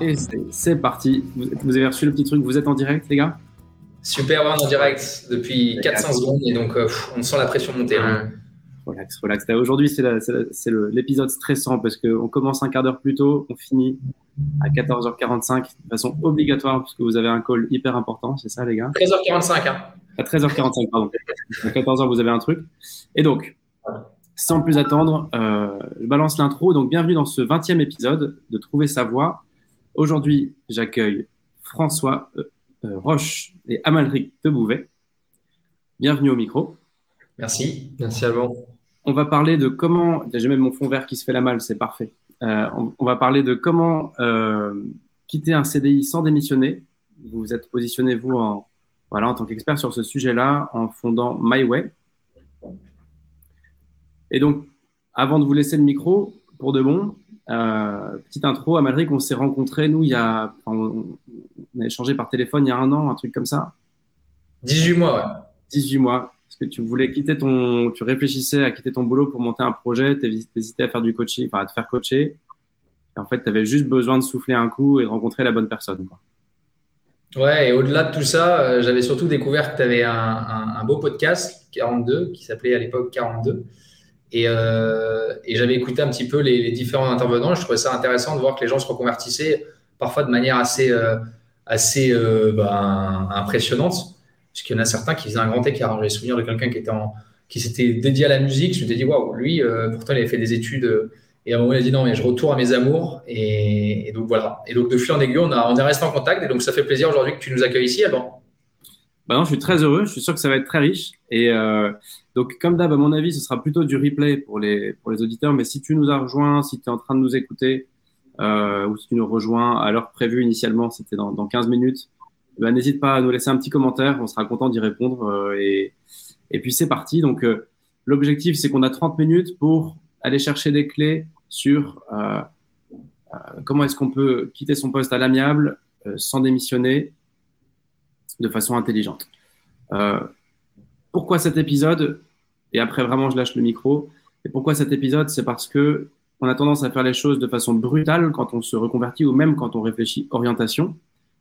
Et c'est parti. Vous, avez reçu le petit truc. Vous êtes en direct, les gars? Super, on est en direct depuis 400 secondes et donc euh, on sent la pression monter. Hein. Relax, relax. Aujourd'hui, c'est l'épisode stressant parce qu'on commence un quart d'heure plus tôt, on finit à 14h45 de façon obligatoire puisque vous avez un call hyper important, c'est ça, les gars? 13h45, hein. À 13h45, pardon. À 14h, vous avez un truc. Et donc, sans plus attendre, euh, je balance l'intro. Donc, bienvenue dans ce 20e épisode de Trouver sa voix. Aujourd'hui, j'accueille François euh, euh, Roche et Amalric de Bouvet. Bienvenue au micro. Merci. Merci Alban. On va parler de comment. J'ai même mon fond vert qui se fait la malle, c'est parfait. Euh, on, va parler de comment quitter un CDI sans démissionner. Vous vous êtes positionné, vous, en, voilà, en tant qu'expert sur ce sujet-là, en fondant MyWay. Et donc, avant de vous laisser le micro, pour de bon, euh, petite intro, à Madrid, on s'est rencontrés, nous, il y a, on, a échangé par téléphone il y a un an, un truc comme ça. 18 mois, ouais. 18 mois. Parce que tu voulais quitter ton, tu réfléchissais à quitter ton boulot pour monter un projet, tu hésitais à faire du coaching, enfin, à te faire coacher. Et en fait, tu avais juste besoin de souffler un coup et de rencontrer la bonne personne. Quoi. Ouais, et au-delà de tout ça, euh, j'avais surtout découvert que tu avais un, un, beau podcast, 42, qui s'appelait à l'époque 42. Euh, et, j'avais écouté un petit peu les, différents intervenants. Je trouvais ça intéressant de voir que les gens se reconvertissaient parfois de manière assez, euh, assez euh, ben, impressionnante. Puisqu'il y en a certains qui faisaient un grand écart. J'ai souvenir de quelqu'un qui, qui s'était dédié à la musique. Je me suis dit, waouh, lui, pourtant, il avait fait des études. Et à un moment, il a dit non, mais je retourne à mes amours. Et, donc voilà. Et donc, de fil en aiguille, on, a, on est resté en contact. Et donc, ça fait plaisir aujourd'hui que tu nous accueilles ici, Alban. Bah non, je suis très heureux. Je suis sûr que ça va être très riche. Et donc, comme d'hab, à mon avis, ce sera plutôt du replay pour les, auditeurs. Mais si tu nous as rejoint, si tu es en train de nous écouter, euh, ou si tu nous rejoins à l'heure prévue initialement, c'était dans, dans 15 minutes, bah, n'hésite pas à nous laisser un petit commentaire. On sera content d'y répondre. Euh, et, puis, c'est parti. Donc, euh, l'objectif, c'est qu'on a 30 minutes pour aller chercher des clés sur comment est-ce qu'on peut quitter son poste à l'amiable sans démissionner de façon intelligente. Pourquoi cet épisode? Et après, vraiment, je lâche le micro. Et pourquoi cet épisode? C'est parce que on a tendance à faire les choses de façon brutale quand on se reconvertit ou même quand on réfléchit orientation.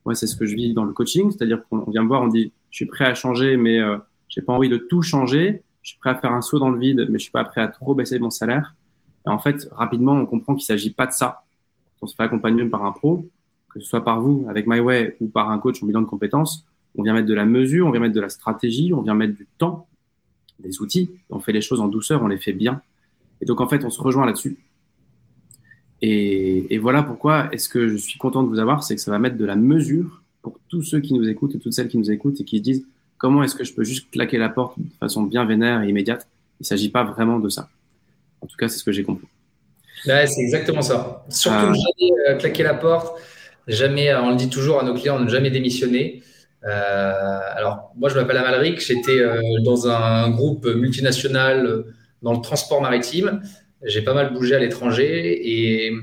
Moi, c'est ce que je vis dans le coaching, c'est-à-dire qu'on vient me voir, on dit, je suis prêt à changer, mais euh, j'ai pas envie de tout changer. Je suis prêt à faire un saut dans le vide, mais je suis pas prêt à trop baisser mon salaire. Et en fait, rapidement, on comprend qu'il s'agit pas de ça. On se fait accompagner par un pro, que ce soit par vous, avec MyWay, ou par un coach en bilan de compétences on vient mettre de la mesure, on vient mettre de la stratégie, on vient mettre du temps, des outils. On fait les choses en douceur, on les fait bien. Et donc, en fait, on se rejoint là-dessus. Et, voilà pourquoi est-ce que je suis content de vous avoir, c'est que ça va mettre de la mesure pour tous ceux qui nous écoutent et toutes celles qui nous écoutent et qui se disent comment est-ce que je peux juste claquer la porte de façon bien vénère et immédiate? Il ne s'agit pas vraiment de ça. En tout cas, c'est ce que j'ai compris. Ouais, c'est exactement ça. Surtout euh, jamais euh, claquer la porte, jamais, on le dit toujours à nos clients, ne jamais démissionner. Euh, alors, moi, je m'appelle Amalric, j'étais euh, dans un groupe multinational euh, dans le transport maritime. J'ai pas mal bougé à l'étranger et,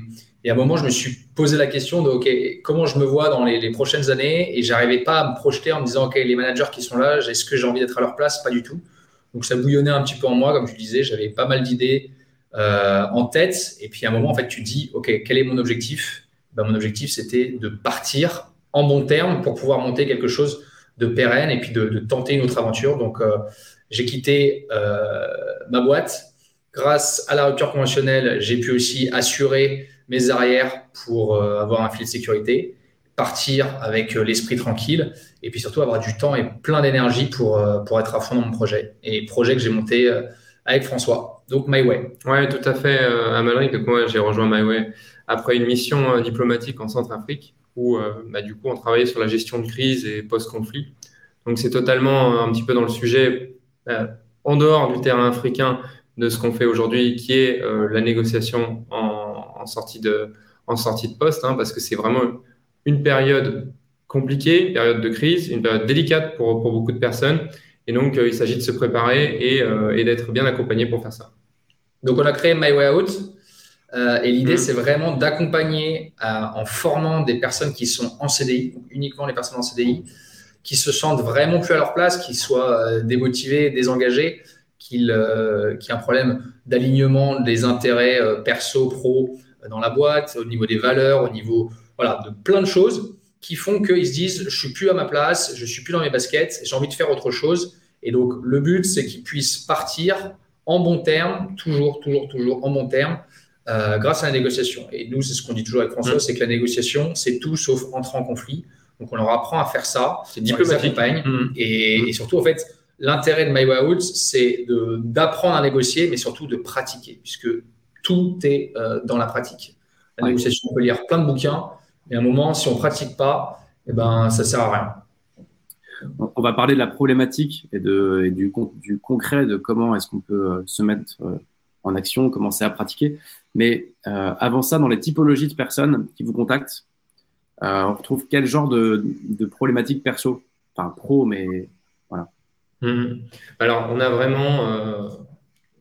à un moment, je me suis posé la question de OK, comment je me vois dans les, prochaines années? Et j'arrivais pas à me projeter en me disant OK, les managers qui sont là, est-ce que j'ai envie d'être à leur place? Pas du tout. Donc ça bouillonnait un petit peu en moi, comme je disais, j'avais pas mal d'idées en tête. Et puis à un moment, en fait, tu dis OK, quel est mon objectif? Ben, Mon objectif, c'était de partir en bon terme pour pouvoir monter quelque chose de pérenne et puis de, tenter une autre aventure. Donc, euh, j'ai quitté euh, ma boîte. Grâce à la rupture conventionnelle, j'ai pu aussi assurer mes arrières pour euh, avoir un filet de sécurité, partir avec l'esprit tranquille et puis surtout avoir du temps et plein d'énergie pour, pour être à fond dans mon projet. Et projet que j'ai monté avec François. Donc, MyWay. Ouais, tout à fait, Amalric. Donc, moi, j'ai rejoint MyWay après une mission diplomatique en Centrafrique où euh, bah, du coup on travaillait sur la gestion de crise et post-conflit. Donc c'est totalement un petit peu dans le sujet euh, en dehors du terrain africain de ce qu'on fait aujourd'hui, qui est euh, la négociation en, sortie de en sortie de poste, hein, parce que c'est vraiment une période compliquée, une période de crise, une période délicate pour, beaucoup de personnes. Et donc, il s'agit de se préparer et d'être bien accompagné pour faire ça. Donc, on a créé My Way Out. Et l'idée, mmh. c'est vraiment d'accompagner en formant des personnes qui sont en CDI, uniquement les personnes en CDI, qui se sentent vraiment plus à leur place, qui soient démotivés, désengagés, qu'il euh, y a un problème d'alignement des intérêts euh, perso, pro euh, dans la boîte, au niveau des valeurs, au niveau voilà, de plein de choses qui font qu'ils se disent je suis plus à ma place, je suis plus dans mes baskets, j'ai envie de faire autre chose. Et donc le but c'est qu'ils puissent partir en bon terme, toujours, toujours, toujours en bon terme, grâce à la négociation. Et nous c'est ce qu'on dit toujours avec François, mmh. c'est que la négociation c'est tout sauf entrer en conflit. Donc on leur apprend à faire ça, c'est diplomatique, mmh. et, et, surtout en fait l'intérêt de My Way Out, c'est d'apprendre à négocier, mais surtout de pratiquer, puisque tout est euh, dans la pratique. La négociation, on peut lire plein de bouquins, mais à un moment, si on ne pratique pas, eh ben, ça ne sert à rien. On va parler de la problématique et, de, du, du, concret de comment est-ce qu'on peut euh, se mettre euh, en action, commencer à pratiquer. Mais avant ça, dans les typologies de personnes qui vous contactent, on retrouve quel genre de, problématiques perso? Enfin, pro, mais Mhm. Alors, on a vraiment, euh,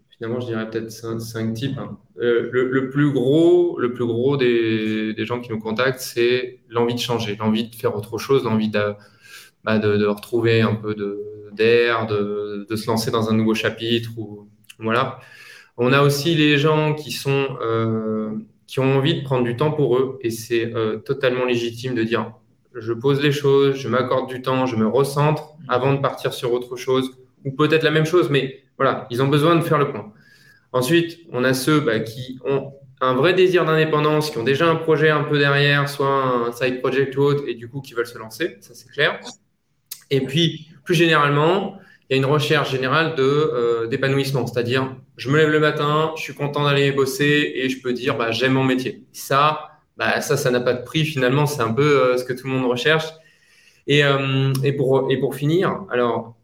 finalement, je dirais peut-être cinq, types. Hein. Euh, le, plus gros, le plus gros des, gens qui nous contactent, c'est l'envie de changer, l'envie de faire autre chose, l'envie de, bah, de, retrouver un peu d'air, de, de, se lancer dans un nouveau chapitre. Ou, voilà. On a aussi les gens qui sont euh, qui ont envie de prendre du temps pour eux, et c'est totalement légitime de dire je pose les choses, je m'accorde du temps, je me recentre avant de partir sur autre chose, ou peut-être la même chose, mais voilà, ils ont besoin de faire le point. Ensuite, on a ceux bah, qui ont un vrai désir d'indépendance, qui ont déjà un projet un peu derrière, soit un side project ou autre, et du coup qui veulent se lancer, ça c'est clair. Et puis, plus généralement, il y a une recherche générale de euh, d'épanouissement, c'est-à-dire je me lève le matin, je suis content d'aller bosser et je peux dire bah, j'aime mon métier. Ça, bah, ça, ça n'a pas de prix finalement, c'est un peu euh, ce que tout le monde recherche. Et, euh, et, pour, finir, alors,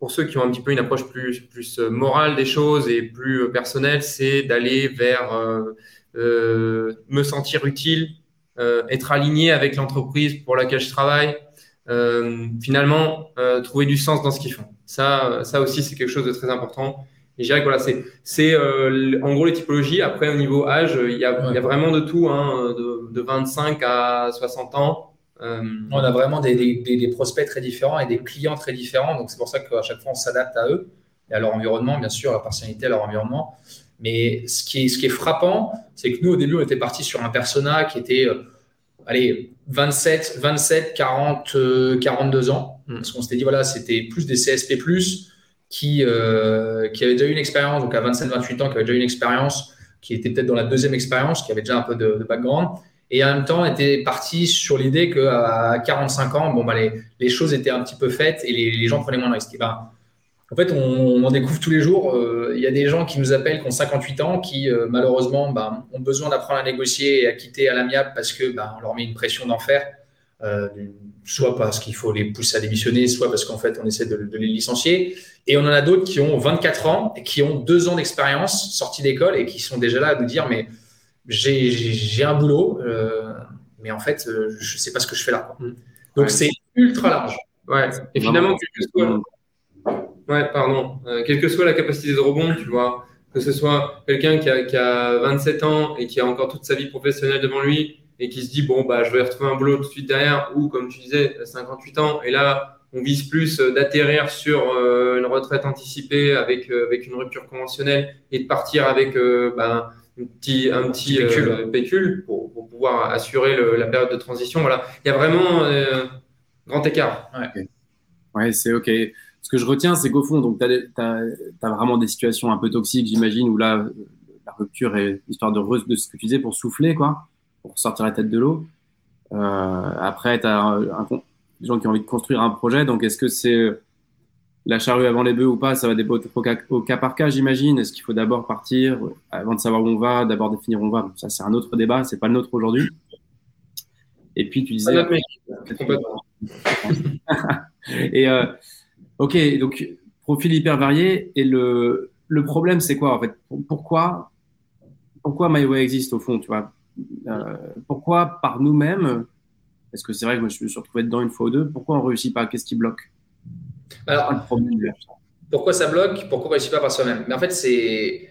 pour ceux qui ont un petit peu une approche plus, plus morale des choses et plus personnelle, c'est d'aller vers me sentir utile, être aligné avec l'entreprise pour laquelle je travaille, finalement, trouver du sens dans ce qu'ils font. Ça, ça aussi, c'est quelque chose de très important. Et je dirais que voilà, c'est, c'est euh, en gros les typologies. Après, au niveau âge, il y a, il y a vraiment de tout, hein, de, de, 25 à 60 ans. Euh... On a vraiment des, des, des, prospects très différents et des clients très différents. Donc, c'est pour ça qu'à chaque fois, on s'adapte à eux et à leur environnement, bien sûr, à la personnalité, à leur environnement. Mais ce qui est, ce qui est frappant, c'est que nous, au début, on était parti sur un persona qui était, euh, allez, 27, 27, 40, 42 ans. Mm. Parce qu'on s'était dit, voilà, c'était plus des CSP, qui, euh, qui avait déjà eu une expérience, donc à 27-28 ans, qui avait déjà eu une expérience, qui était peut-être dans la deuxième expérience, qui avait déjà un peu de, background, et en même temps était parti sur l'idée qu'à 45 ans, bon, bah, les, les, choses étaient un petit peu faites et les, gens prenaient moins de risques. ben, en fait, on, en découvre tous les jours. Euh, il y a des gens qui nous appellent qui ont 58 ans, qui euh, malheureusement ben, ont besoin d'apprendre à négocier et à quitter à l'amiable parce que on leur met une pression d'enfer. Euh, soit parce qu'il faut les pousser à démissionner, soit parce qu'en fait on essaie de, de, les licencier. Et on en a d'autres qui ont 24 ans et qui ont deux ans d'expérience, sortis d'école et qui sont déjà là à nous dire mais j'ai un boulot, euh, mais en fait euh, je sais pas ce que je fais là. Mm. Donc c'est ultra large. Ouais. Et finalement, quel que soit, ouais, pardon, euh, quelle que soit la capacité de rebond, tu vois, que ce soit quelqu'un qui a, qui a 27 ans et qui a encore toute sa vie professionnelle devant lui et qui se dit bon bah je vais retrouver un boulot tout de suite derrière ou comme tu disais 58 ans et là on vise plus euh, d'atterrir sur euh, une retraite anticipée avec euh, avec une rupture conventionnelle et de partir avec bah, un petit un petit, pécule, pour, pour, pouvoir assurer le, la période de transition. Voilà. Il y a vraiment grand écart. Ouais, ouais c'est ok. Ce que je retiens c'est qu'au fond donc tu as, as, vraiment des situations un peu toxiques j'imagine où là la rupture est histoire de, de ce que tu disais pour souffler quoi pour sortir la tête de l'eau. Euh, après, tu as des gens qui ont envie de construire un projet. Donc, est-ce que c'est la charrue avant les bœufs ou pas Ça va dépendre au cas, par cas, j'imagine. Est-ce qu'il faut d'abord partir avant de savoir où on va, d'abord définir où on va? Ça, c'est un autre débat. C'est pas le nôtre aujourd'hui. Et puis, tu disais. et euh, ok, donc profil hyper varié. Et le, le problème, c'est quoi en fait? Pourquoi pourquoi MyWay existe au fond Tu vois? Euh, pourquoi par nous-mêmes Parce que c'est vrai que moi, je me suis retrouvé dedans une fois ou deux. Pourquoi on ne réussit pas? Qu'est-ce qui bloque? Alors, pourquoi ça bloque? Pourquoi on ne réussit pas par soi-même? Mais en fait, c'est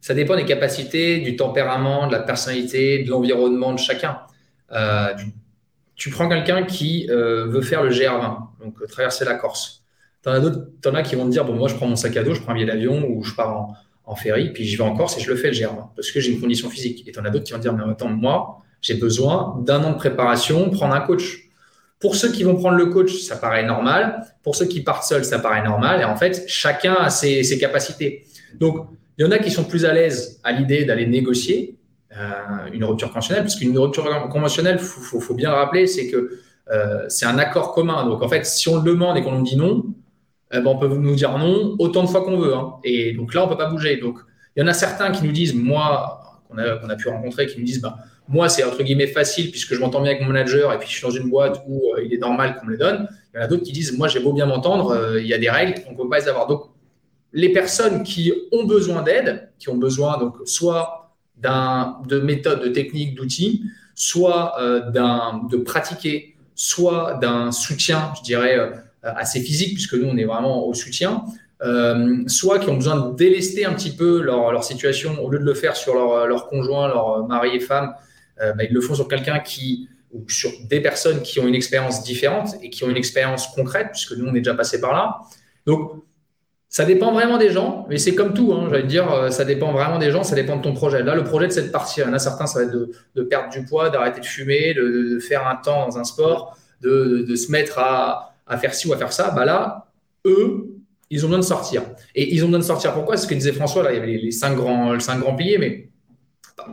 ça dépend des capacités, du tempérament, de la personnalité, de l'environnement de chacun. Euh, tu, prends quelqu'un qui euh, veut faire le GR20, donc traverser la Corse. Tu en as d'autres, as qui vont te dire bon, moi, je prends mon sac à dos, je prends un billet d'avion ou je pars en, en, ferry, puis je vais en Corse et je le fais le GR20 parce que j'ai une condition physique. Et en as d'autres qui vont dire mais attends, moi, j'ai besoin d'un an de préparation, prendre un coach. Pour ceux qui vont prendre le coach, ça paraît normal. Pour ceux qui partent seuls, ça paraît normal. Et en fait, chacun a ses, capacités. Donc, il y en a qui sont plus à l'aise à l'idée d'aller négocier euh, une rupture conventionnelle, parce qu'une rupture conventionnelle, il faut, faut, bien rappeler, c'est que euh, c'est un accord commun. Donc, en fait, si on le demande et qu'on nous dit non, eh ben, on peut nous dire non autant de fois qu'on veut. Hein. Et donc là, on ne peut pas bouger. Donc, il y en a certains qui nous disent, moi, qu'on a, a, pu rencontrer, qui nous disent, bah, moi, c'est entre guillemets facile puisque je m'entends bien avec mon manager et puis je suis dans une boîte où euh, il est normal qu'on me les donne. Il y en a d'autres qui disent, moi, j'ai beau bien m'entendre, il y a des règles, on ne peut pas les avoir. Donc, les personnes qui ont besoin d'aide, qui ont besoin donc soit de méthodes, de techniques, d'outils, soit euh, de pratiquer, soit d'un soutien, je dirais, euh, assez physique, puisque nous, on est vraiment au soutien, euh, soit qui ont besoin de délester un petit peu leur, situation, au lieu de le faire sur leur, conjoint, leur mari et femme, bah, ils le font sur quelqu'un qui, ou sur des personnes qui ont une expérience différente et qui ont une expérience concrète, puisque nous, on est déjà passé par là. Donc, ça dépend vraiment des gens, mais c'est comme tout. Hein, J'allais dire, euh, ça dépend vraiment des gens, ça dépend de ton projet. Là, le projet, de partir. Il y en a certains, ça va être de, perdre du poids, d'arrêter de fumer, de, faire un temps dans un sport, de, se mettre à, faire ci ou à faire ça. Bah là, eux, ils ont besoin de sortir. Et ils ont besoin de sortir. Pourquoi? C'est ce que disait François, là, il y avait les, cinq, grands, cinq grands piliers, mais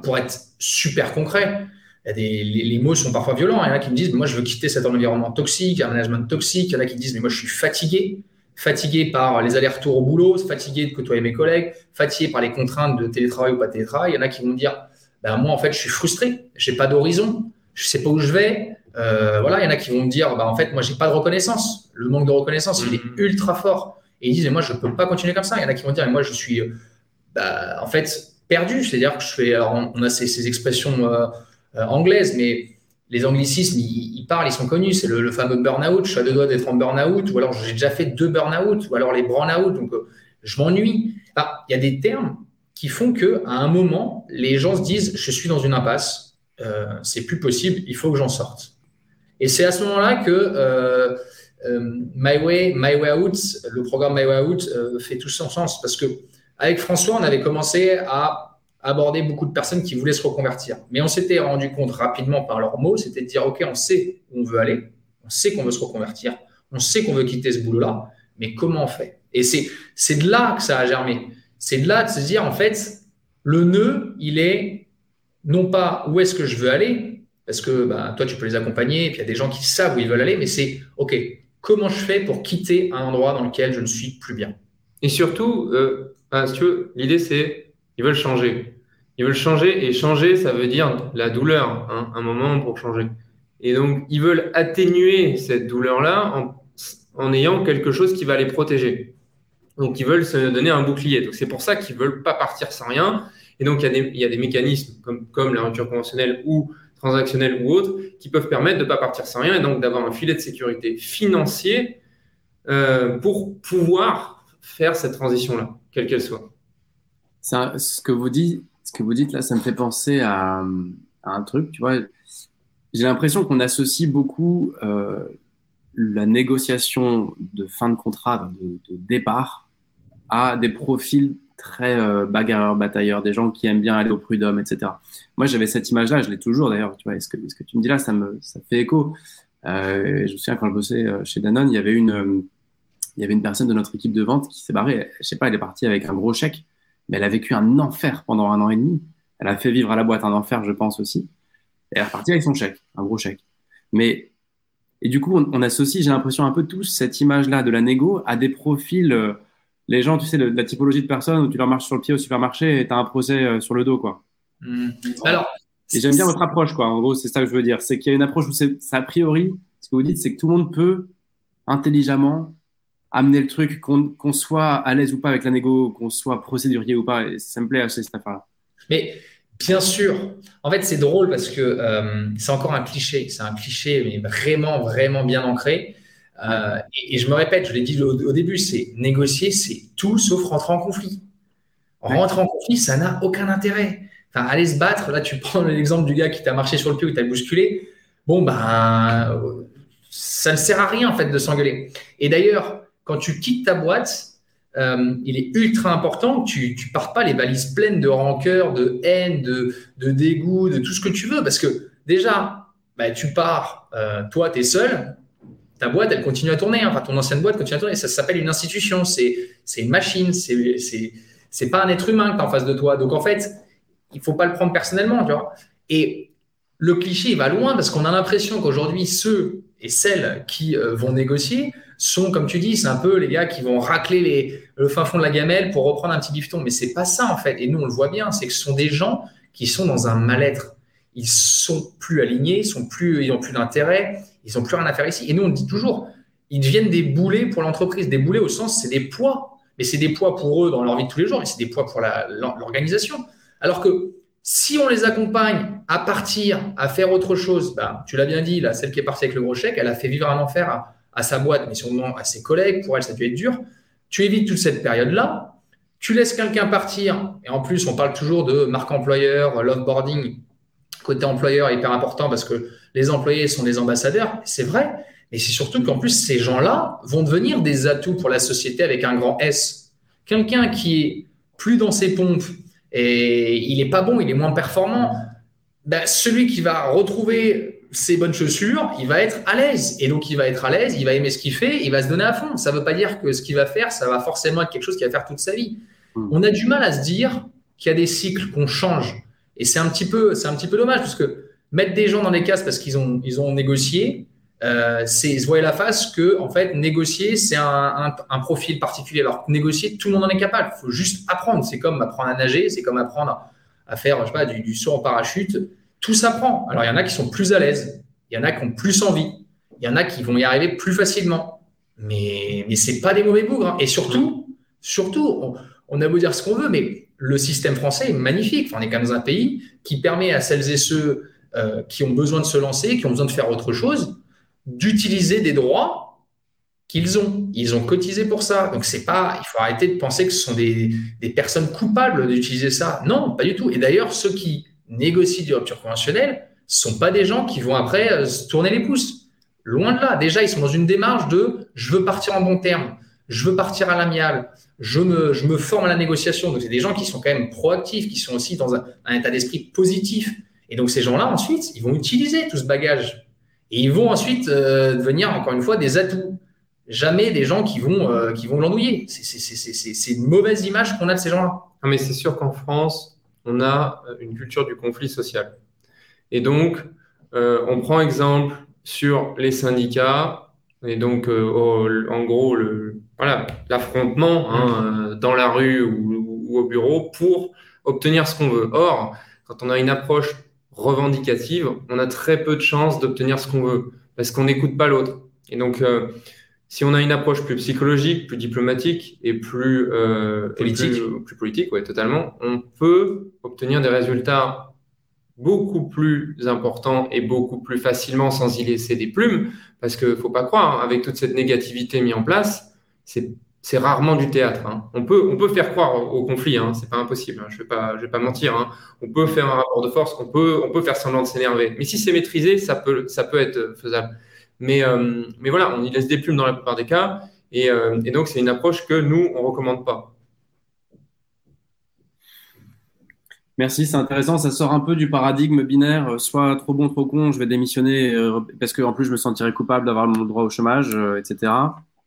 pour être super concret, les, mots sont parfois violents. Il y en a qui me disent, moi, je veux quitter cet environnement toxique, un management toxique. Il y en a qui disent, mais moi, je suis fatigué fatigué par les allers-retours au boulot, fatigué de côtoyer mes collègues, fatigué par les contraintes de télétravail ou pas télétravail. Il y en a qui vont me dire, ben moi en fait je suis frustré, j'ai pas d'horizon, je sais pas où je vais. Euh, voilà, il y en a qui vont me dire, bah en fait moi j'ai pas de reconnaissance. Le manque de reconnaissance il est mhm. ultra fort. Et ils disent, mais moi je peux pas continuer comme ça. Il y en a qui vont dire, mais moi je suis bah, en fait perdu. C'est-à-dire que je fais, on a ces, expressions euh, euh, anglaises, mais les anglicismes, ils, parlent, ils sont connus. C'est le, fameux burn-out. Je suis à deux doigts d'être en burn-out, ou alors j'ai déjà fait deux burn-out, ou alors les burn-out. Donc, euh, je m'ennuie. Il y a des termes qui font que à un moment, les gens se disent Je suis dans une impasse, euh, c'est plus possible, il faut que j'en sorte. Et c'est à ce moment-là que euh, My, Way, My Way Out, le programme My Way Out, fait tout son sens. Parce que avec François, on avait commencé à aborder beaucoup de personnes qui voulaient se reconvertir. Mais on s'était rendu compte rapidement par leurs mots, c'était de dire, OK, on sait où on veut aller, on sait qu'on veut se reconvertir, on sait qu'on veut quitter ce boulot-là, mais comment on fait? Et c'est de là que ça a germé. C'est de là de se dire, en fait, le nœud, il est non pas où est-ce que je veux aller, parce que bah, toi, tu peux les accompagner, et puis il y a des gens qui savent où ils veulent aller, mais c'est, OK, comment je fais pour quitter un endroit dans lequel je ne suis plus bien? Et surtout, euh, veux, l'idée, c'est, ils veulent changer. Ils veulent changer et changer, ça veut dire la douleur, hein, un moment pour changer. Et donc, ils veulent atténuer cette douleur-là en, en, ayant quelque chose qui va les protéger. Donc, ils veulent se donner un bouclier. Donc, c'est pour ça qu'ils veulent pas partir sans rien. Et donc, il y a des, mécanismes comme, comme la rupture conventionnelle ou transactionnelle ou autre qui peuvent permettre de ne pas partir sans rien et donc d'avoir un filet de sécurité financier euh, pour pouvoir faire cette transition-là, quelle qu'elle soit. Ça, ce que vous dites, ce que vous dites là, ça me fait penser à, un truc, tu vois. J'ai l'impression qu'on associe beaucoup euh, la négociation de fin de contrat, de, départ, à des profils très euh, bagarreurs, batailleurs, des gens qui aiment bien aller au prud'homme, etc. Moi, j'avais cette image-là, je l'ai toujours d'ailleurs. Tu vois, ce que, ce que tu me dis là, ça me, ça fait écho. Euh, je me souviens quand je bossais euh, chez Danone, il y avait une, il y avait une personne de notre équipe de vente qui s'est barrée. Je sais pas, elle est partie avec un gros chèque mais elle a vécu un enfer pendant un an et demi. Elle a fait vivre à la boîte un enfer, je pense aussi. Et elle est repartie avec son chèque, un gros chèque. Mais et du coup, on, associe, j'ai l'impression un peu tous cette image-là de la négo à des profils. Les gens, tu sais, la typologie de personnes où tu leur marches sur le pied au supermarché et tu as un procès euh, sur le dos, quoi. Mmh. Alors, et j'aime bien votre approche, quoi. En gros, c'est ça que je veux dire. C'est qu'il y a une approche où c'est a priori, ce que vous dites, c'est que tout le monde peut intelligemment amener le truc, qu'on soit à l'aise ou pas avec la négo, qu'on soit procédurier ou pas. ça me plaît assez cette affaire-là. Mais Bien sûr. En fait, c'est drôle parce que euh, c'est encore un cliché. C'est un cliché, mais vraiment, vraiment bien ancré. Euh, et, je me répète, je l'ai dit au, début, c'est négocier, c'est tout sauf rentrer en conflit. Rentrer en conflit, ça n'a aucun intérêt. Enfin, aller se battre, là, tu prends l'exemple du gars qui t'a marché sur le pied ou t'a bousculé. Bon, ben, ça ne sert à rien, en fait, de s'engueuler. Et d'ailleurs, quand tu quittes ta boîte, euh, il est ultra important que tu ne partes pas les valises pleines de rancœur, de haine, de, de, dégoût, de tout ce que tu veux. Parce que déjà, bah, tu pars, euh, toi, tu es seul, ta boîte, elle continue à tourner. Hein. Enfin, ton ancienne boîte continue à tourner. Ça, s'appelle une institution, c'est une machine, c'est pas un être humain que tu en face de toi. Donc, en fait, il faut pas le prendre personnellement. Tu vois Et le cliché, il va loin parce qu'on a l'impression qu'aujourd'hui, ceux et celles qui euh, vont négocier, sont, comme tu dis, c'est un peu les gars qui vont racler le fin fond de la gamelle pour reprendre un petit bifton. Mais c'est pas ça, en fait. Et nous, on le voit bien, c'est que ce sont des gens qui sont dans un mal-être. Ils sont plus alignés, ils sont plus, ils ont plus d'intérêt, ils ont plus rien à faire ici. Et nous, on dit toujours, ils deviennent des boulets pour l'entreprise. Des boulets au sens, c'est des poids. Mais c'est des poids pour eux dans leur vie de tous les jours, mais c'est des poids pour l'organisation. Alors que si on les accompagne à partir, à faire autre chose, ben, tu l'as bien dit, là, celle qui est partie avec le gros chèque, elle a fait vivre un enfer à, à sa boîte, mais sûrement à ses collègues. Pour elle, ça a dû être dur. Tu évites toute cette période-là. Tu laisses quelqu'un partir. Et en plus, on parle toujours de marque employeur, l'offboarding. Côté employeur hyper important parce que les employés sont des ambassadeurs. C'est vrai. Mais c'est surtout qu'en plus, ces gens-là vont devenir des atouts pour la société avec un grand S. Quelqu'un qui est plus dans ses pompes et il n'est pas bon, il est moins performant, ben, celui qui va retrouver ses bonnes chaussures, il va être à l'aise. Et donc, il va être à l'aise, il va aimer ce qu'il fait, il va se donner à fond. Ça ne veut pas dire que ce qu'il va faire, ça va forcément être quelque chose qu'il va faire toute sa vie. Hmm. On a du mal à se dire qu'il y a des cycles qu'on change. Et c'est un, petit peu, c'est un petit peu dommage, parce que mettre des gens dans les cases parce qu'ils ont, ils ont négocié, euh, c'est se voir la face que, en fait, négocier, c'est un, un, profil particulier. Alors, négocier, tout le monde en est capable. Il faut juste apprendre. C'est comme apprendre à nager, c'est comme apprendre à faire, je sais pas, du, saut en parachute tout s'apprend. Alors, il y en a qui sont plus à l'aise, il y en a qui ont plus envie, il y en a qui vont y arriver plus facilement. Mais, mais ce n'est pas des mauvais bougres. Hein. Et surtout, surtout on, a beau dire ce qu'on veut, mais le système français est magnifique. on est quand même dans un pays qui permet à celles et ceux euh, qui ont besoin de se lancer, qui ont besoin de faire autre chose, d'utiliser des droits qu'ils ont. Ils ont cotisé pour ça. Donc, c'est pas, il faut arrêter de penser que ce sont des, des personnes coupables d'utiliser ça. Non, pas du tout. Et d'ailleurs, ceux qui négocient du rupture conventionnelle sont pas des gens qui vont après euh, se tourner les pouces. Loin de là. Déjà, ils sont dans une démarche de je veux partir en bon terme, je veux partir à l'amiable, je me, je me forme à la négociation. Donc, c'est des gens qui sont quand même proactifs, qui sont aussi dans un, état d'esprit positif. Et donc, ces gens-là, ensuite, ils vont utiliser tout ce bagage. Et ils vont ensuite euh, devenir, encore une fois, des atouts. Jamais des gens qui vont, euh, vont l'endouiller. C'est une mauvaise image qu'on a de ces gens-là. mais c'est sûr qu'en France, on a euh, une culture du conflit social. Et donc, euh, on prend exemple sur les syndicats, et donc, en gros, le, voilà, l'affrontement hein, dans la rue ou, au bureau pour obtenir ce qu'on veut. Or, quand on a une approche revendicative, on a très peu de chances d'obtenir ce qu'on veut parce qu'on n'écoute pas l'autre. Et donc, si on a une approche plus psychologique, plus diplomatique et plus euh, politique, plus, politique, ouais, totalement, on peut obtenir des résultats beaucoup plus importants et beaucoup plus facilement sans y laisser des plumes, parce que faut pas croire, hein, avec toute cette négativité mise en place, c'est rarement du théâtre. Hein. On, peut, faire croire au conflit, hein, c'est pas impossible, hein, je vais pas, vais pas mentir. Hein. On peut faire un rapport de force, on peut, faire semblant de s'énerver. Mais si c'est maîtrisé, ça peut, être faisable. Mais, euh, mais voilà, on y laisse des plumes dans la plupart des cas. Et, euh, donc, c'est une approche que nous, on ne recommande pas. Merci, c'est intéressant. Ça sort un peu du paradigme binaire, euh, soit trop bon, trop con, je vais démissionner parce qu'en plus je me sentirais coupable d'avoir mon droit au chômage, etc.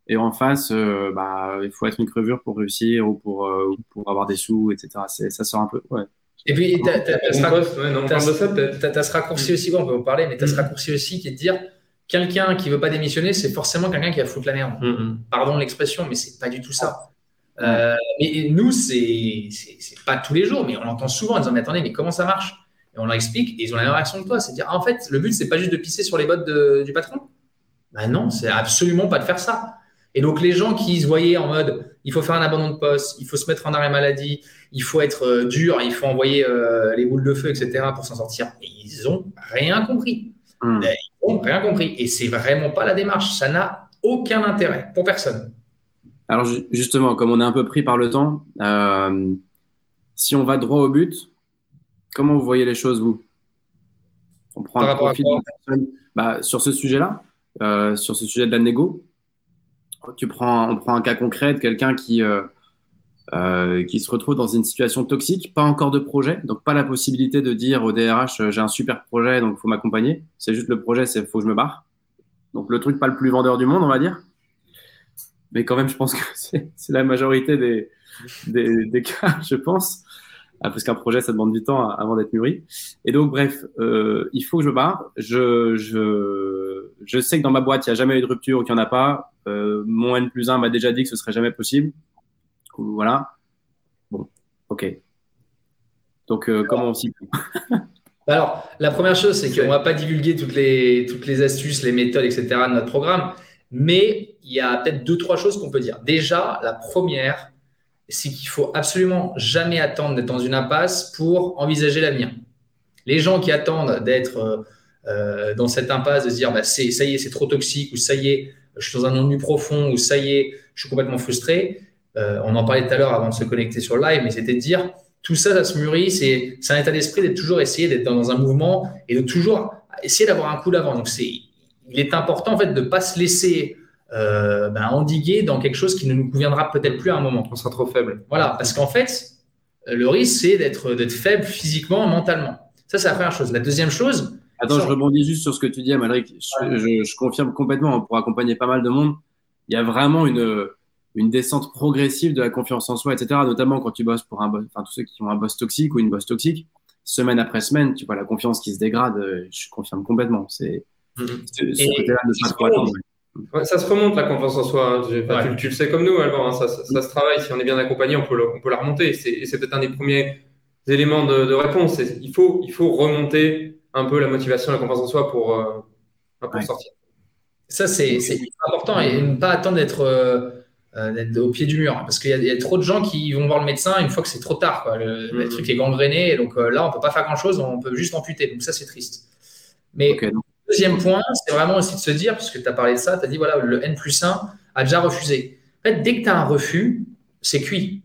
Et en face, bah, il faut être une crevure pour réussir ou pour, pour avoir des sous, etc. Ça sort un peu. Ouais. Et puis, tu as, ce raccourci aussi, on peut en parler, mais tu as ce mm. raccourci aussi qui est de dire quelqu'un qui veut pas démissionner, c'est forcément quelqu'un qui va foutre la merde. Mm-hmm. Pardon l'expression, mais c'est pas du tout ça. Euh, et, nous, c'est c'est pas tous les jours, mais on l'entend souvent en disant mais attendez, mais comment ça marche? Et on leur explique et ils ont la même réaction que toi, c'est dire ah, en fait le but c'est pas juste de pisser sur les bottes du patron? Ben non, c'est absolument pas de faire ça. Et donc, les gens qui se voyaient en mode, il faut faire un abandon de poste, il faut se mettre en arrêt maladie, il faut être euh, dur, il faut envoyer euh, les boules de feu, etc. pour s'en sortir. ils ont rien compris. Hmm. Ils n'ont rien compris. Et c'est vraiment pas la démarche. Ça n'a aucun intérêt pour personne. Alors justement, comme on est un peu pris par le temps, euh, si on va droit au but, comment vous voyez les choses, vous? On prend un profit de personne bah, sur ce sujet-là, sur ce sujet de la négo. Tu prends, on prend un cas concret de quelqu'un qui, euh, qui se retrouve dans une situation toxique, pas encore de projet, donc pas la possibilité de dire au DRH j'ai un super projet, donc il faut m'accompagner. C'est juste le projet, c'est faut que je me barre. Donc le truc pas le plus vendeur du monde, on va dire mais quand même, je pense que c'est la majorité des, des, des, cas, je pense, ah, parce qu'un projet, ça demande du temps avant d'être mûri. Et donc, bref, euh, il faut que je barre. Je, je, je sais que dans ma boîte, il n'y a jamais eu de rupture ou qu'il n'y en a pas. Euh, mon N plus 1 m'a déjà dit que ce serait jamais possible. Voilà. Bon, ok. Donc, euh, comment on s'y Alors, la première chose, c'est qu'on ne va pas divulguer toutes les, toutes les astuces, les méthodes, etc. de notre programme. Mais il y a peut-être deux, trois choses qu'on peut dire. Déjà, la première, c'est qu'il faut absolument jamais attendre d'être dans une impasse pour envisager l'avenir. Les gens qui attendent d'être euh, euh, dans cette impasse, de se dire bah, ça y est, c'est trop toxique, ou ça y est, je suis dans un ennui profond, ou ça y est, je suis complètement frustré. Euh, on en parlait tout à l'heure avant de se connecter sur live, mais c'était de dire tout ça, ça se mûrit. C'est un état d'esprit d'être toujours essayer d'être dans un mouvement et de toujours essayer d'avoir un coup d'avant. Donc, c'est il est important en fait de ne pas se laisser euh, ben, endiguer dans quelque chose qui ne nous conviendra peut-être plus à un moment. On sera trop faible. Voilà, parce qu'en fait, le risque, c'est d'être, d'être faible physiquement, mentalement. Ça, c'est la première chose. La deuxième chose. Attends, je rebondis juste sur ce que tu dis, Amalric. Je, je, confirme complètement, pour accompagner pas mal de monde, il y a vraiment une, une descente progressive de la confiance en soi, etc. Notamment quand tu bosses pour un boss, enfin, tous ceux qui ont un boss toxique ou une boss toxique, semaine après semaine, tu vois la confiance qui se dégrade. Je confirme complètement. C'est, ça se remonte la confiance en soi. Hein. Tu, le sais comme nous, Alban, hein. ça, se travaille. Si on est bien accompagné, on peut, on peut la remonter. C'est peut-être un des premiers éléments de, réponse. Il faut, il faut remonter un peu la motivation, la confiance en soi pour, euh, sortir. Ça, c'est important et ne pas attendre d'être euh, euh, au pied du mur. Hein. parce qu'il y, a trop de gens qui vont voir le médecin une fois que c'est trop tard. Le, mm-hmm. truc est gangréné. Donc là, on ne peut pas faire grand-chose. On peut juste amputer. Donc ça, c'est triste. Mais Deuxième point, c'est vraiment aussi de se dire, puisque tu as parlé de ça, tu as dit, voilà, le N plus 1 a déjà refusé. En fait, dès que tu as un refus, c'est cuit.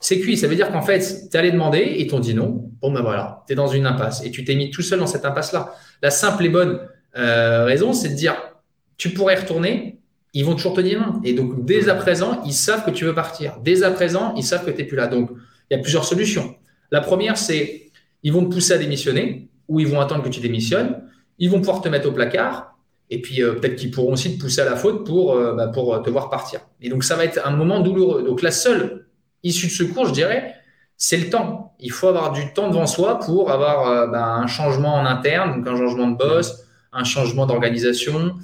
C'est cuit. Ça veut dire qu'en fait, tu es allé demander et t'ont dit non. Bon, ben voilà, tu es dans une impasse et tu t'es mis tout seul dans cette impasse-là. La simple et bonne euh, raison, c'est de dire, tu pourrais retourner, ils vont toujours te dire non. Et donc, dès à présent, ils savent que tu veux partir. Dès à présent, ils savent que tu n'es plus là. Donc, il y a plusieurs solutions. La première, c'est, ils vont te pousser à démissionner ou ils vont attendre que tu démissionnes ils vont pouvoir te mettre au placard. Et puis euh, peut-être qu'ils pourront aussi te pousser à la faute pour, euh, bah, pour te voir partir. Et donc ça va être un moment douloureux. Donc la seule issue de secours, je dirais, c'est le temps. Il faut avoir du temps devant soi pour avoir euh, bah, un changement en interne, donc un changement de boss, un changement d'organisation.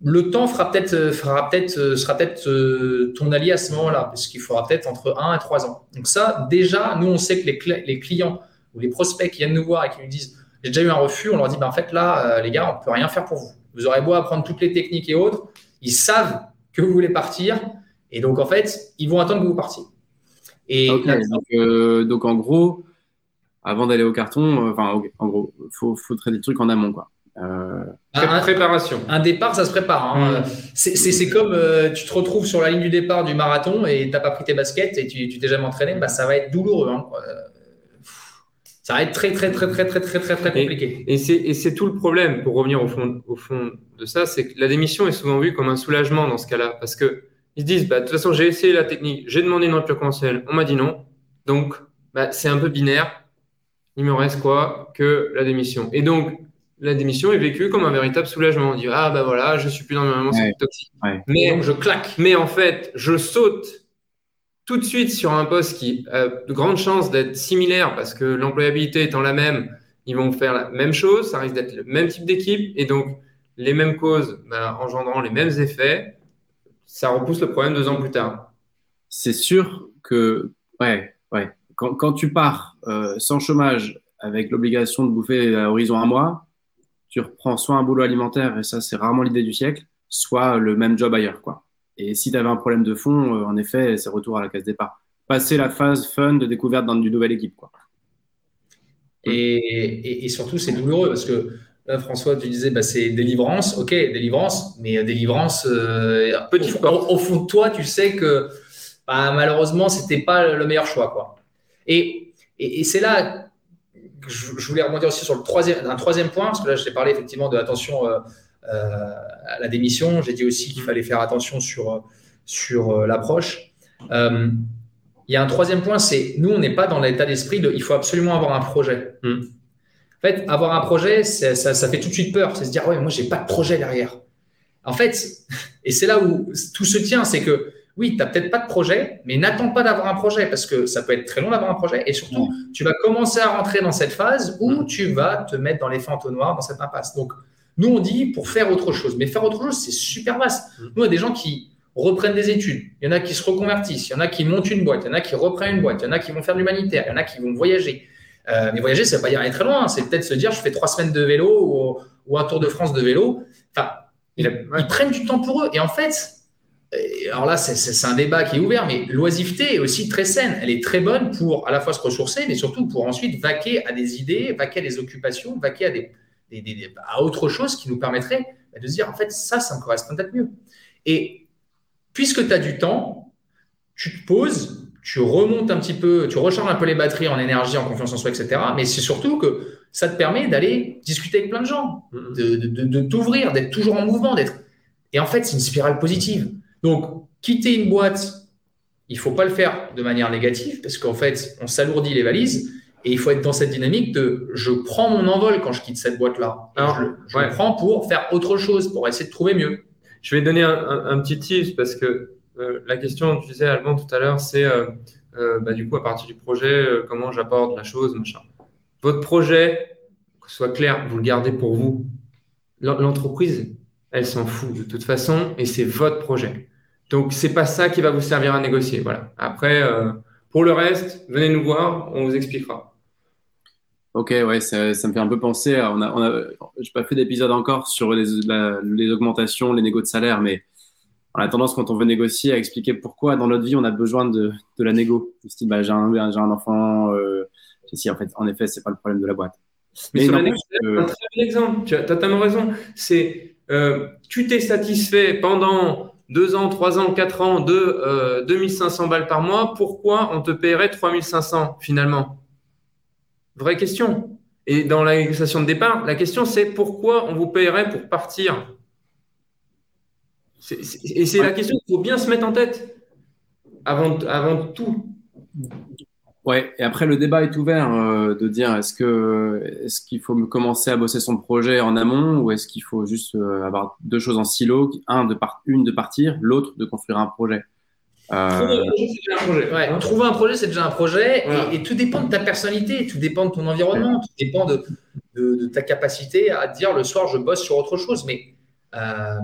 Le temps fera peut-être, fera peut-être, sera peut-être ton allié à ce moment-là, parce qu'il faudra peut-être entre 1 et 3 ans. Donc ça, déjà, nous, on sait que les clients ou les prospects qui viennent nous voir et qui nous disent j'ai déjà eu un refus, on leur dit, ben, en fait, là, euh, les gars, on ne peut rien faire pour vous. Vous aurez beau apprendre toutes les techniques et autres, ils savent que vous voulez partir, et donc, en fait, ils vont attendre que vous partiez. Et euh, donc, en gros, avant d'aller au carton, euh, enfin, en gros, il faut, faut traiter le truc en amont, quoi. un, préparation. Un départ, ça se prépare. Hein. Mmh. C'est comme tu te retrouves sur la ligne du départ du marathon et tu n'as pas pris tes baskets et tu t'es jamais entraîné, bah, ça va être douloureux. Hein ça va être très, très, très, très, très, très, très, très compliqué. Et, et c'est tout le problème, pour revenir au fond, au fond de ça, c'est que la démission est souvent vue comme un soulagement dans ce cas-là. Parce que ils se disent, bah, de toute façon, j'ai essayé la technique, j'ai demandé une rupture conventionnelle, on m'a dit non. Donc, bah, c'est un peu binaire. Il me reste quoi que la démission? Et donc, la démission est vécue comme un véritable soulagement. On dit, ah, bah voilà, je suis plus dans le moment, c'est toxique. Mais donc, je claque. Mais en fait, je saute tout de suite sur un poste qui a de grandes chances d'être similaire parce que l'employabilité étant la même, ils vont faire la même chose, ça risque d'être le même type d'équipe et donc les mêmes causes bah, engendrant les mêmes effets, ça repousse le problème deux ans plus tard. C'est sûr que, ouais, ouais. Quand, tu pars euh, sans chômage avec l'obligation de bouffer à horizon un mois, tu reprends soit un boulot alimentaire, et ça c'est rarement l'idée du siècle, soit le même job ailleurs, quoi. Et si tu avais un problème de fond, euh, en effet, c'est retour à la case départ. Passer la phase fun de découverte d'une nouvelle équipe. Quoi. Et, et, surtout, c'est douloureux parce que là, François, tu disais, bah, c'est délivrance. Ok, délivrance, mais délivrance, euh, petit au, au, fond de toi, tu sais que bah, malheureusement, c'était pas le meilleur choix. Quoi. Et, et c'est là que je, voulais remonter aussi sur le troisième, un troisième point, parce que là, je t'ai parlé effectivement de l'attention euh, euh, à la démission. J'ai dit aussi qu'il fallait faire attention sur, sur l'approche. Il y a un troisième point, c'est nous, on n'est pas dans l'état d'esprit de il faut absolument avoir un projet. Hmm. En fait, avoir un projet, ça, ça, fait tout de suite peur. C'est se dire, ouais, moi, j'ai pas de projet derrière. En fait, et c'est là où tout se tient, c'est que oui, tu n'as peut-être pas de projet, mais n'attends pas d'avoir un projet parce que ça peut être très long d'avoir un projet. Et surtout, tu vas commencer à rentrer dans cette phase où hmm. tu vas te mettre dans les fentes noires, dans cette impasse. Donc, nous, on dit pour faire autre chose. Mais faire autre chose, c'est super vaste. Nous, on a des gens qui, reprennent des études, il y en a qui se reconvertissent, il y en a qui montent une boîte, il y en a qui reprennent une boîte, il y en a qui vont faire de l'humanitaire, il y en a qui vont voyager. Euh, mais voyager, ça ne veut pas dire aller très loin, c'est peut-être se dire je fais trois semaines de vélo ou, un tour de France de vélo. Enfin, ils, prennent du temps pour eux. Et en fait, euh, alors là, c'est un débat qui est ouvert, mais l'oisiveté est aussi très saine. Elle est très bonne pour à la fois se ressourcer, mais surtout pour ensuite vaquer à des idées, vaquer à des occupations, vaquer à, des, à autre chose qui nous permettrait de se dire en fait, ça, ça me correspond peut-être mieux. Et puisque tu as du temps, tu te poses, tu remontes un petit peu, tu recharges un peu les batteries en énergie, en confiance en soi, etc. Mais c'est surtout que ça te permet d'aller discuter avec plein de gens, mm-hmm. de, t'ouvrir, d'être toujours en mouvement, d'être. Et en fait, c'est une spirale positive. Donc, quitter une boîte, il faut pas le faire de manière négative parce qu'en fait, on s'alourdit les valises. Et il faut être dans cette dynamique de je prends mon envol quand je quitte cette boîte-là. Je, le prends pour faire autre chose, pour essayer de trouver mieux. Je vais donner un, petit tips parce que euh, la question, tu disais, Alban, tout à l'heure, c'est euh, euh, bah, du coup, à partir du projet, comment j'apporte la chose, machin. Votre projet, que ce soit clair, vous le gardez pour vous. L'entreprise, elle s'en fout de toute façon et c'est votre projet. Donc, c'est pas ça qui va vous servir à négocier. Voilà. Après, pour le reste, venez nous voir, on vous expliquera. Ok, ouais, ça, ça, me fait un peu penser. À, on a, on a, j'ai pas fait d'épisode encore sur les, les augmentations, les négos de salaire, mais on a tendance quand on veut négocier à expliquer pourquoi dans notre vie on a besoin de, de la négo. Style, bah, j'ai un, j'ai un enfant. Euh, si, en fait, en effet, c'est pas le problème de la boîte. Mais, c'est un très bon exemple. Tu as totalement raison. C'est, euh, tu t'es satisfait pendant deux ans, trois ans, quatre ans de euh, 2500 balles par mois. Pourquoi on te paierait 3500 finalement? Vraie question. Et dans la négociation de départ, la question c'est pourquoi on vous paierait pour partir? Et c'est la question qu'il faut bien se mettre en tête avant, avant tout. Ouais, et après le débat est ouvert euh, de dire est-ce que est-ce qu'il faut commencer à bosser son projet en amont ou est-ce qu'il faut juste euh, avoir deux choses en silo, un de une de partir, l'autre de construire un projet? Euh, trouver un projet, c'est déjà un projet. Et, tout dépend de ta personnalité, tout dépend de ton environnement, tout dépend de, de, ta capacité à dire le soir, je bosse sur autre chose. Mais euh,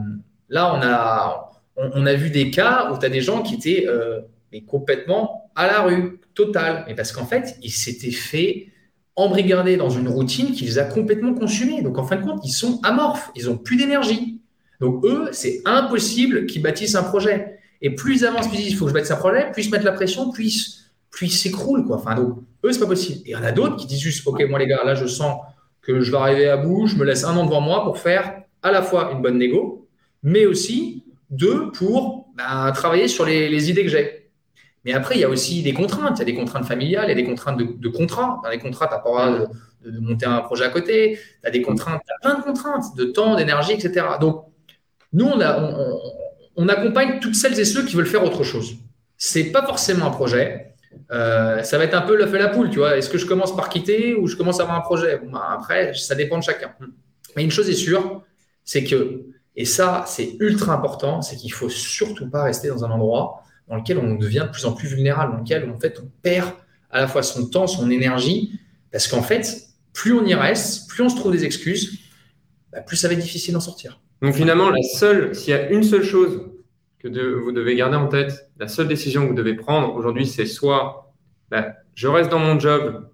là, on a, on, a vu des cas où tu as des gens qui étaient euh, mais complètement à la rue, total. Mais parce qu'en fait, ils s'étaient fait embrigader dans une routine qui les a complètement consumés. Donc, en fin de compte, ils sont amorphes, ils n'ont plus d'énergie. Donc, eux, c'est impossible qu'ils bâtissent un projet. Et plus ils avancent, plus ils disent il faut que je mette sa projet, plus ils mettent la pression, plus, plus ils s'écroulent. Quoi. Enfin, donc, eux, c'est pas possible. Et il y en a d'autres qui disent juste ok, moi les gars, là, je sens que je vais arriver à bout, je me laisse un an devant moi pour faire à la fois une bonne négo, mais aussi deux pour ben, travailler sur les, idées que j'ai. Mais après, il y a aussi des contraintes. Il y a des contraintes familiales, il y a des contraintes de, contrat. Dans les contrats, tu n'as pas de, de, monter un projet à côté. Tu as des contraintes, plein de contraintes de temps, d'énergie, etc. Donc, nous, on, a, accompagne toutes celles et ceux qui veulent faire autre chose. C'est pas forcément un projet. Euh, ça va être un peu l'œuf et la poule, tu vois. Est-ce que je commence par quitter ou je commence à avoir un projet? Ben, Après, ça dépend de chacun. Mais une chose est sûre, c'est que, et ça, c'est ultra important, c'est qu'il faut surtout pas rester dans un endroit dans lequel on devient de plus en plus vulnérable, dans lequel en fait on perd à la fois son temps, son énergie, parce qu'en fait, plus on y reste, plus on se trouve des excuses, bah, plus ça va être difficile d'en sortir. Donc finalement, la seule, s'il y a une seule chose que vous devez garder en tête, la seule décision que vous devez prendre aujourd'hui, c'est soit bah, je reste dans mon job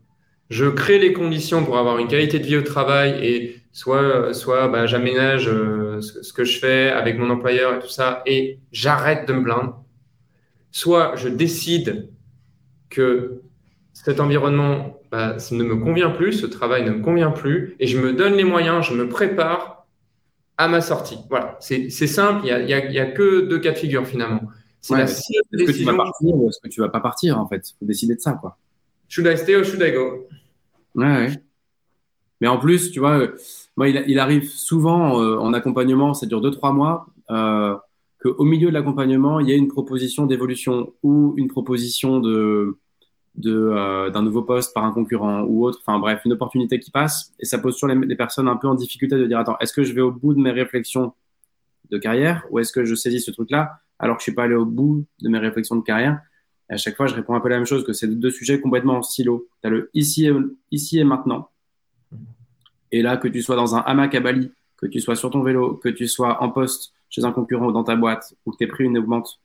je crée les conditions pour avoir une qualité de vie au travail et soit, soit bah, j'aménage euh, ce, que je fais avec mon employeur et tout ça et j'arrête de me plaindre. Soit je décide que cet environnement bah, ne me convient plus, ce travail ne me convient plus et je me donne les moyens, je me prépare à ma sortie. Voilà, c'est simple, il n'y a, que deux cas de figure finalement. C'est la est-ce que tu vas partir ou est-ce que tu vas pas partir en fait? Il faut décider de ça quoi. Should I stay or should I go? Ouais, Mais en plus, tu vois, moi, il, arrive souvent euh, en accompagnement, ça dure 2-3 mois, euh, qu'au milieu de l'accompagnement, il y a une proposition d'évolution ou une proposition de de, euh, d'un nouveau poste par un concurrent ou autre, enfin bref, une opportunité qui passe, et ça pose sur les, personnes un peu en difficulté de dire, attends, est-ce que je vais au bout de mes réflexions de carrière ou est-ce que je saisis ce truc-là alors que je suis pas allé au bout de mes réflexions de carrière? À chaque fois, je réponds un peu la même chose, que c'est deux sujets complètement en silo. Tu le ici et, ici et maintenant. Et là, que tu sois dans un hamac à Bali, que tu sois sur ton vélo, que tu sois en poste chez un concurrent ou dans ta boîte, ou que pris une augmente,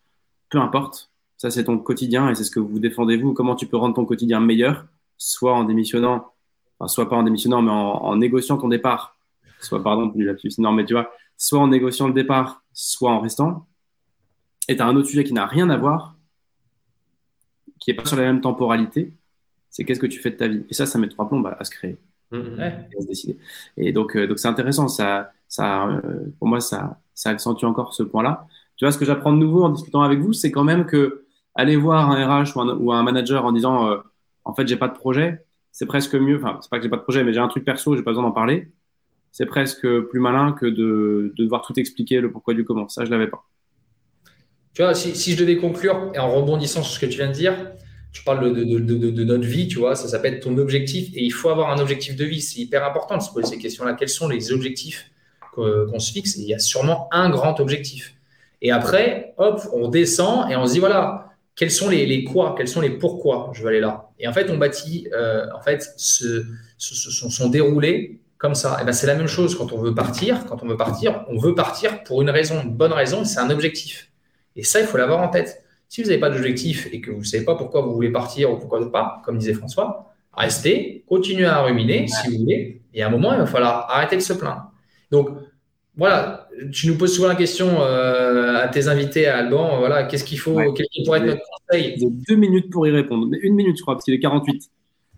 peu importe. Ça, c'est ton quotidien et c'est ce que vous défendez vous. Comment tu peux rendre ton quotidien meilleur, soit en démissionnant, enfin, soit pas en démissionnant, mais en, négociant ton départ. Soit, pardon, non, mais tu vois, soit en négociant le départ, soit en restant. Et tu as un autre sujet qui n'a rien à voir, qui n'est pas sur la même temporalité, c'est qu'est-ce que tu fais de ta vie. Et ça, ça met trois plombs à, se créer et à se décider. Et donc, euh, donc c'est intéressant. Ça, ça, euh, pour moi, ça, ça accentue encore ce point-là. Tu vois, ce que j'apprends de nouveau en discutant avec vous, c'est quand même que aller voir un RH ou un, manager en disant, euh, en fait, j'ai pas de projet, c'est presque mieux. Enfin, c'est pas que j'ai pas de projet, mais j'ai un truc perso, j'ai pas besoin d'en parler. C'est presque plus malin que de, de devoir tout expliquer le pourquoi du comment. Ça, je l'avais pas. Tu vois, si, si, je devais conclure, et en rebondissant sur ce que tu viens de dire, je parle de, de, de, de, notre vie, tu vois, ça s'appelle ton objectif, et il faut avoir un objectif de vie. C'est hyper important de se poser ces questions-là. Quels sont les objectifs qu'on se fixe? Il y a sûrement un grand objectif. Et après, hop, on descend et on se dit, voilà, quels sont les, les quoi Quels sont les pourquoi je veux aller là Et en fait, on bâtit, euh, en fait, ce, ce, son, déroulé comme ça. Et ben, c'est la même chose quand on veut partir. Quand on veut partir, on veut partir pour une raison, une bonne raison, c'est un objectif. Et ça, il faut l'avoir en tête. Si vous n'avez pas d'objectif et que vous ne savez pas pourquoi vous voulez partir ou pourquoi pas, comme disait François, restez, continuez à ruminer si vous voulez. Et à un moment, il va falloir arrêter de se plaindre. Donc, voilà, tu nous poses souvent la question euh, à tes invités à Alban, voilà, qu'est-ce qu'il faut, quel pourrait être notre conseil? Deux minutes pour y répondre, mais une minute, je crois, parce qu'il est 48.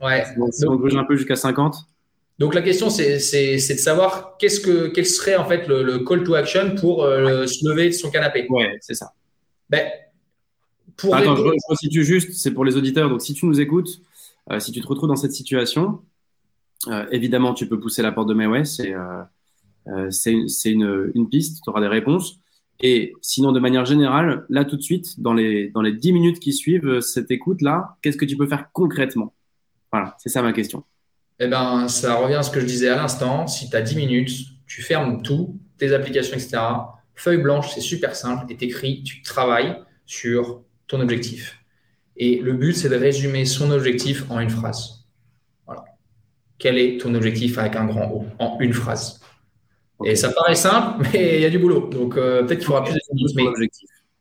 Ouais. Si on bouge un peu jusqu'à 50. Donc la question, c'est de savoir qu'est-ce que, quel serait en fait le, call to action pour euh, se lever de son canapé. Ouais, c'est ça. Ben, pour Attends, je, je situe juste, c'est pour les auditeurs. Donc, si tu nous écoutes, euh, si tu te retrouves dans cette situation, évidemment, tu peux pousser la porte de MyWay. C'est euh, une, une, piste, tu auras des réponses. Et sinon, de manière générale, là, tout de suite, dans les, dans les 10 minutes qui suivent cette écoute-là, qu'est-ce que tu peux faire concrètement? Voilà, c'est ça ma question. Eh ben, ça revient à ce que je disais à l'instant. Si tu as 10 minutes, tu fermes tout, tes applications, etc Feuille blanche, c'est super simple, et écris, tu travailles sur ton objectif. Et le but, c'est de résumer son objectif en une phrase. Voilà. Quel est ton objectif avec un grand O En une phrase? Et ça paraît simple, mais il y a du boulot. Donc euh, peut-être qu'il faudra plus de mais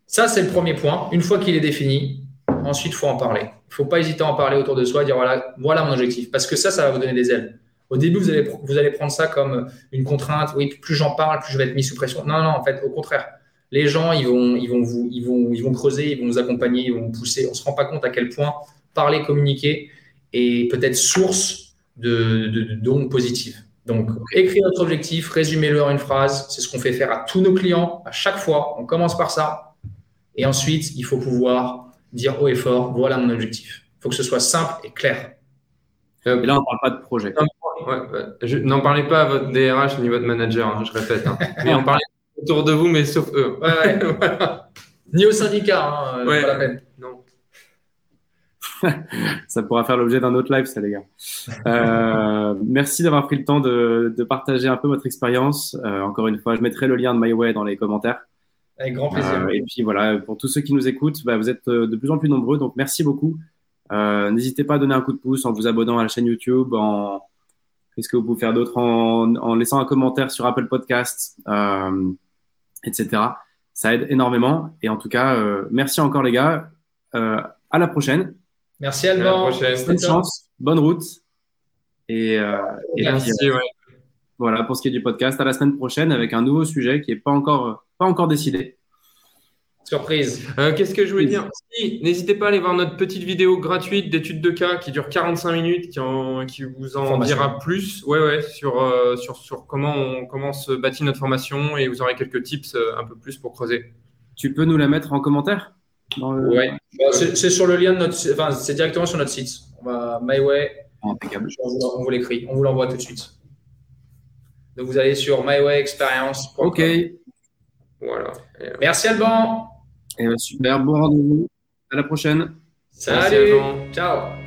Ça, c'est le premier point. Une fois qu'il est défini, ensuite, il faut en parler. Il ne faut pas hésiter à en parler autour de soi, dire voilà, voilà mon objectif. Parce que ça, ça va vous donner des ailes. Au début, vous allez, vous allez prendre ça comme une contrainte. Oui, plus j'en parle, plus je vais être mis sous pression. Non, non, en fait, au contraire. Les gens, ils vont, ils vont, vous, ils vont, ils vont creuser, ils vont nous accompagner, ils vont nous pousser. On ne se rend pas compte à quel point parler, communiquer est peut-être source de, de, dons positifs. Donc, écrire notre objectif, résumer-le en une phrase. C'est ce qu'on fait faire à tous nos clients à chaque fois. On commence par ça. Et ensuite, il faut pouvoir dire haut et fort, voilà mon objectif. Il faut que ce soit simple et clair. Et là, on ne parle pas de projet. N'en parlez pas à votre DRH ni votre manager, hein, je répète. Hein. mais en parlez autour de vous, mais sauf eux. Ni au syndicat, hein, pas la peine. Ça pourra faire l'objet d'un autre live, ça, les gars. Euh, merci d'avoir pris le temps de, partager un peu votre expérience. Euh, encore une fois, je mettrai le lien de MyWay dans les commentaires. Avec grand plaisir. Euh, et puis voilà, pour tous ceux qui nous écoutent, bah, vous êtes de plus en plus nombreux, donc merci beaucoup. N'hésitez pas à donner un coup de pouce en vous abonnant à la chaîne YouTube, en, Qu'est-ce que vous pouvez faire d'autre en, en, laissant un commentaire sur Apple Podcasts, etc. Ça aide énormément. Et en tout cas, merci encore les gars. À la prochaine. Merci Alban. Bonne chance, bonne route Et, euh, et Merci, ouais. voilà, pour ce qui est du podcast, à la semaine prochaine avec un nouveau sujet qui n'est pas encore, pas encore décidé. Surprise. Euh, Qu'est-ce que je voulais dire? Si, N'hésitez pas à aller voir notre petite vidéo gratuite d'études de cas qui dure 45 minutes, qui, en- qui vous en Formation. dira plus ouais, ouais, sur, euh, sur, sur comment, on, comment se bâtit notre formation et vous aurez quelques tips euh, un peu plus pour creuser. Tu peux nous la mettre en commentaire? Dans le- Ouais. Bon, c'est sur le lien de notre, enfin, c'est directement sur notre site. On va MyWay. Impeccable. On vous, l'écrit, on vous l'envoie tout de suite. Donc vous allez sur mywayexperience.com. Ok. Et, Voilà. Et, euh, Merci Alban. euh, super, bon rendez-vous. À la prochaine. Salut. Alban. Ciao.